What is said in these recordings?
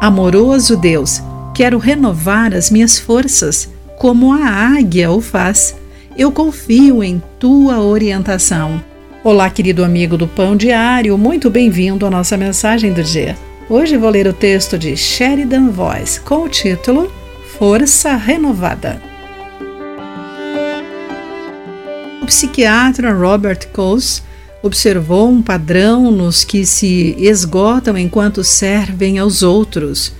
Amoroso Deus, quero renovar as minhas forças, como a águia o faz. Eu confio em tua orientação. Olá, querido amigo do Pão Diário, muito bem-vindo à nossa mensagem do dia. Hoje vou ler o texto de Sheridan Voice com o título Força Renovada. O psiquiatra Robert Coase observou um padrão nos que se esgotam enquanto servem aos outros.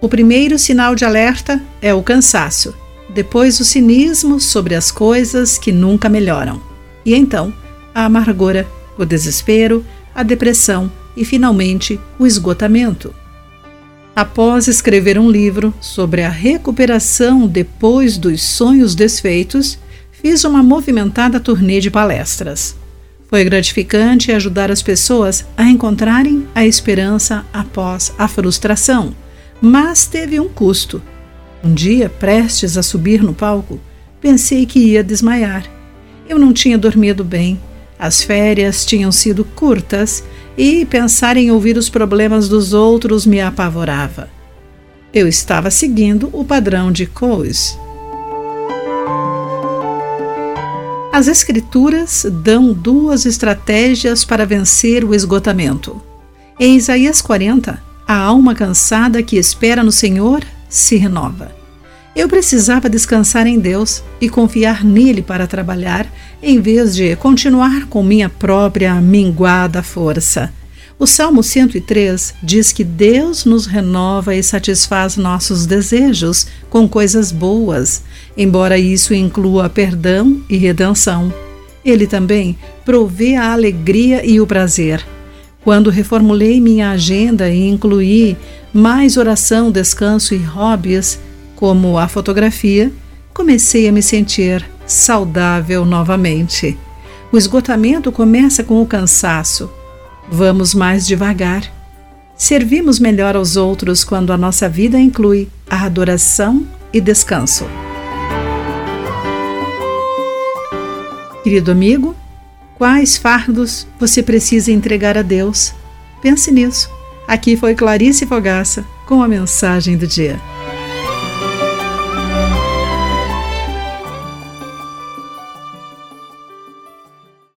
O primeiro sinal de alerta é o cansaço, depois o cinismo sobre as coisas que nunca melhoram, e então a amargura, o desespero, a depressão e finalmente o esgotamento. Após escrever um livro sobre a recuperação depois dos sonhos desfeitos, fiz uma movimentada turnê de palestras. Foi gratificante ajudar as pessoas a encontrarem a esperança após a frustração, mas teve um custo. Um dia, prestes a subir no palco, pensei que ia desmaiar. Eu não tinha dormido bem, as férias tinham sido curtas e pensar em ouvir os problemas dos outros me apavorava. Eu estava seguindo o padrão de Coase. As Escrituras dão duas estratégias para vencer o esgotamento. Em Isaías 40, a alma cansada que espera no Senhor se renova. Eu precisava descansar em Deus e confiar nele para trabalhar, em vez de continuar com minha própria minguada força. O Salmo 103 diz que Deus nos renova e satisfaz nossos desejos com coisas boas, embora isso inclua perdão e redenção. Ele também provê a alegria e o prazer. Quando reformulei minha agenda e incluí mais oração, descanso e hobbies, como a fotografia, comecei a me sentir saudável novamente. O esgotamento começa com o cansaço Vamos mais devagar. Servimos melhor aos outros quando a nossa vida inclui a adoração e descanso. Querido amigo, quais fardos você precisa entregar a Deus? Pense nisso. Aqui foi Clarice Fogaça com a mensagem do dia.